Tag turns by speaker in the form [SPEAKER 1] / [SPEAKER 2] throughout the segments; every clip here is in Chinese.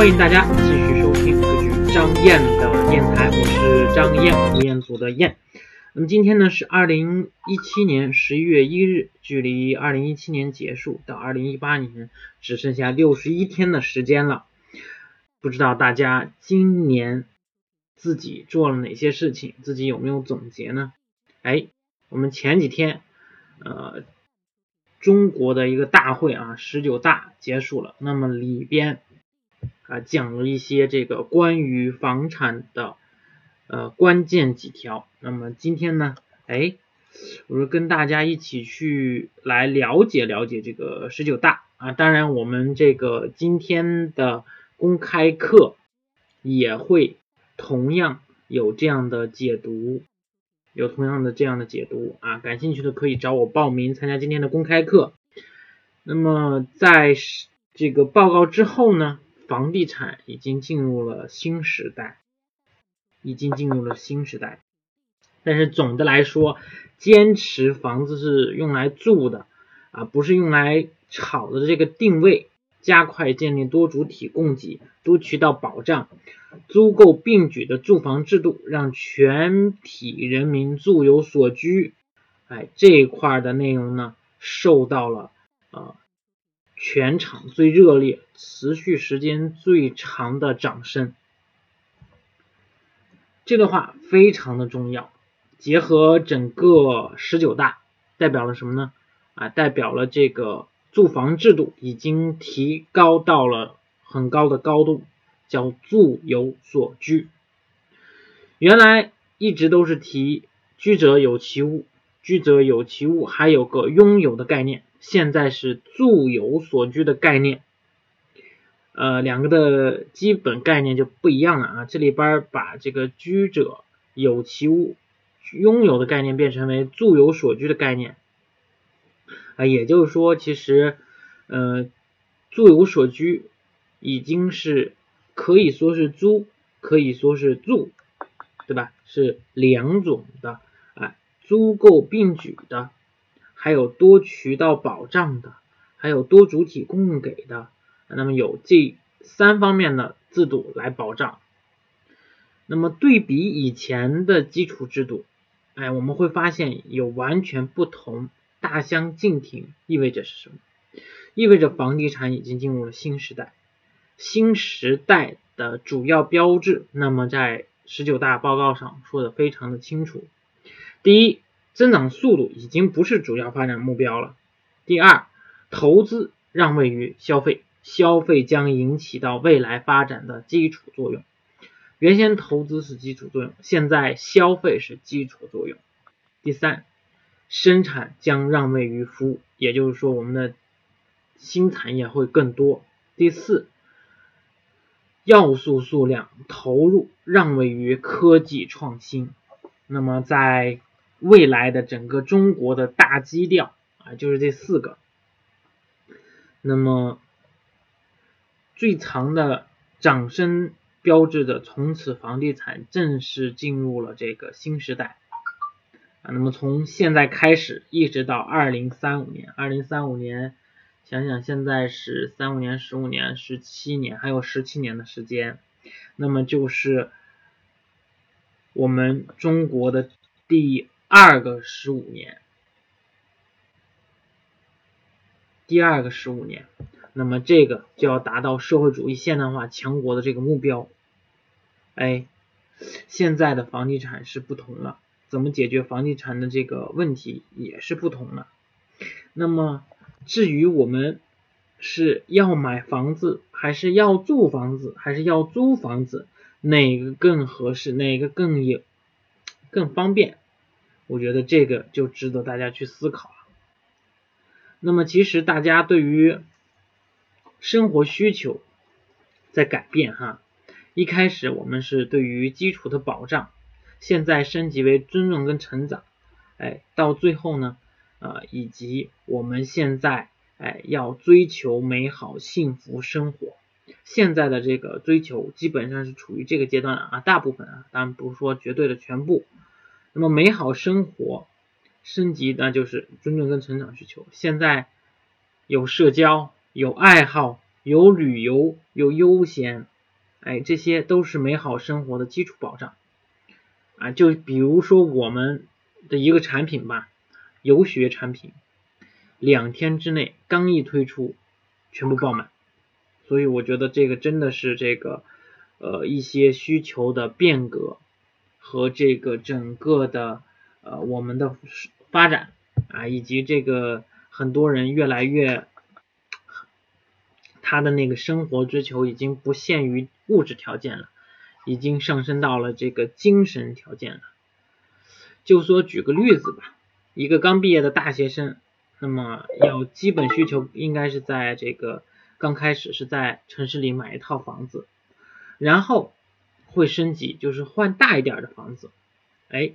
[SPEAKER 1] 欢迎大家继续收听歌剧张燕的电台，我是张燕，吴彦祖的燕。那么今天呢是二零一七年十一月一日，距离二零一七年结束到二零一八年只剩下六十一天的时间了。不知道大家今年自己做了哪些事情，自己有没有总结呢？哎，我们前几天呃中国的一个大会啊十九大结束了，那么里边啊讲了一些这个关于房产的。呃，关键几条。那么今天呢，哎，我说跟大家一起去来了解了解这个十九大啊。当然，我们这个今天的公开课也会同样有这样的解读，有同样的这样的解读啊。感兴趣的可以找我报名参加今天的公开课。那么在这个报告之后呢，房地产已经进入了新时代。已经进入了新时代，但是总的来说，坚持房子是用来住的啊，不是用来炒的这个定位，加快建立多主体供给、多渠道保障、租购并举的住房制度，让全体人民住有所居，哎，这一块的内容呢，受到了啊全场最热烈、持续时间最长的掌声。这段话非常的重要，结合整个十九大，代表了什么呢？啊，代表了这个住房制度已经提高到了很高的高度，叫住有所居。原来一直都是提居者有其屋，居者有其屋，还有个拥有的概念，现在是住有所居的概念。呃，两个的基本概念就不一样了啊！这里边把这个居者有其屋拥有的概念变成为住有所居的概念啊，也就是说，其实呃，住有所居已经是可以说是租，可以说是住，对吧？是两种的啊，租购并举的，还有多渠道保障的，还有多主体供给的。那么有这三方面的制度来保障，那么对比以前的基础制度，哎，我们会发现有完全不同、大相径庭，意味着是什么？意味着房地产已经进入了新时代。新时代的主要标志，那么在十九大报告上说的非常的清楚。第一，增长速度已经不是主要发展目标了。第二，投资让位于消费。消费将引起到未来发展的基础作用。原先投资是基础作用，现在消费是基础作用。第三，生产将让位于服务，也就是说，我们的新产业会更多。第四，要素数量投入让位于科技创新。那么，在未来的整个中国的大基调啊，就是这四个。那么。最长的掌声标志着从此房地产正式进入了这个新时代啊。那么从现在开始一直到二零三五年，二零三五年，想想现在是三五年、十五年、十七年，还有十七年的时间，那么就是我们中国的第二个十五年，第二个十五年。那么这个就要达到社会主义现代化强国的这个目标，哎，现在的房地产是不同了，怎么解决房地产的这个问题也是不同了。那么至于我们是要买房子，还是要住房子，还是要租房子，哪个更合适，哪个更有更方便？我觉得这个就值得大家去思考了。那么其实大家对于生活需求在改变哈，一开始我们是对于基础的保障，现在升级为尊重跟成长，哎，到最后呢，呃，以及我们现在哎要追求美好幸福生活，现在的这个追求基本上是处于这个阶段啊，大部分啊，当然不是说绝对的全部，那么美好生活升级那就是尊重跟成长需求，现在有社交。有爱好，有旅游，有悠闲，哎，这些都是美好生活的基础保障啊。就比如说我们的一个产品吧，游学产品，两天之内刚一推出，全部爆满，所以我觉得这个真的是这个呃一些需求的变革和这个整个的呃我们的发展啊，以及这个很多人越来越。他的那个生活追求已经不限于物质条件了，已经上升到了这个精神条件了。就说举个例子吧，一个刚毕业的大学生，那么要基本需求应该是在这个刚开始是在城市里买一套房子，然后会升级，就是换大一点的房子，哎，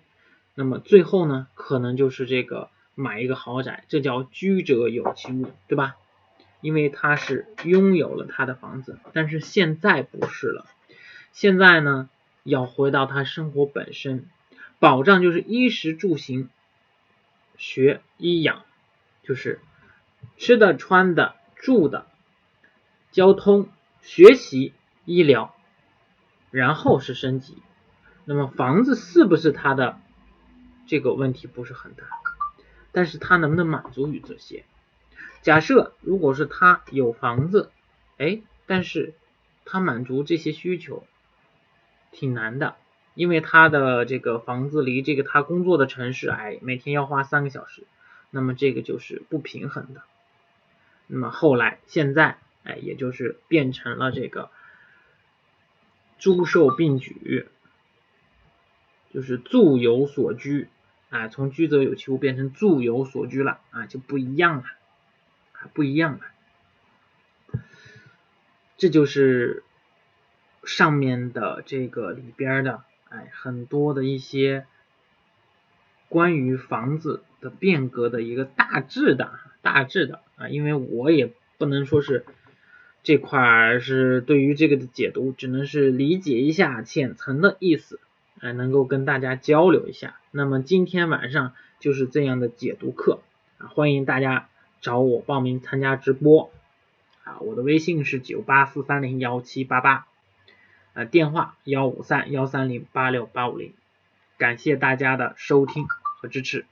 [SPEAKER 1] 那么最后呢，可能就是这个买一个豪宅，这叫居者有其屋，对吧？因为他是拥有了他的房子，但是现在不是了。现在呢，要回到他生活本身，保障就是衣食住行、学医养，就是吃的、穿的、住的、交通、学习、医疗，然后是升级。那么房子是不是他的这个问题不是很大，但是他能不能满足于这些？假设如果是他有房子，哎，但是他满足这些需求挺难的，因为他的这个房子离这个他工作的城市，哎，每天要花三个小时，那么这个就是不平衡的。那么后来现在，哎，也就是变成了这个租售并举，就是住有所居，啊，从居则有其屋变成住有所居了，啊，就不一样了。不一样了，这就是上面的这个里边的，哎，很多的一些关于房子的变革的一个大致的、大致的啊，因为我也不能说是这块是对于这个的解读，只能是理解一下浅层的意思，哎，能够跟大家交流一下。那么今天晚上就是这样的解读课啊，欢迎大家。找我报名参加直播啊！我的微信是九八四三零幺七八八，呃，电话幺五三幺三零八六八五零。感谢大家的收听和支持。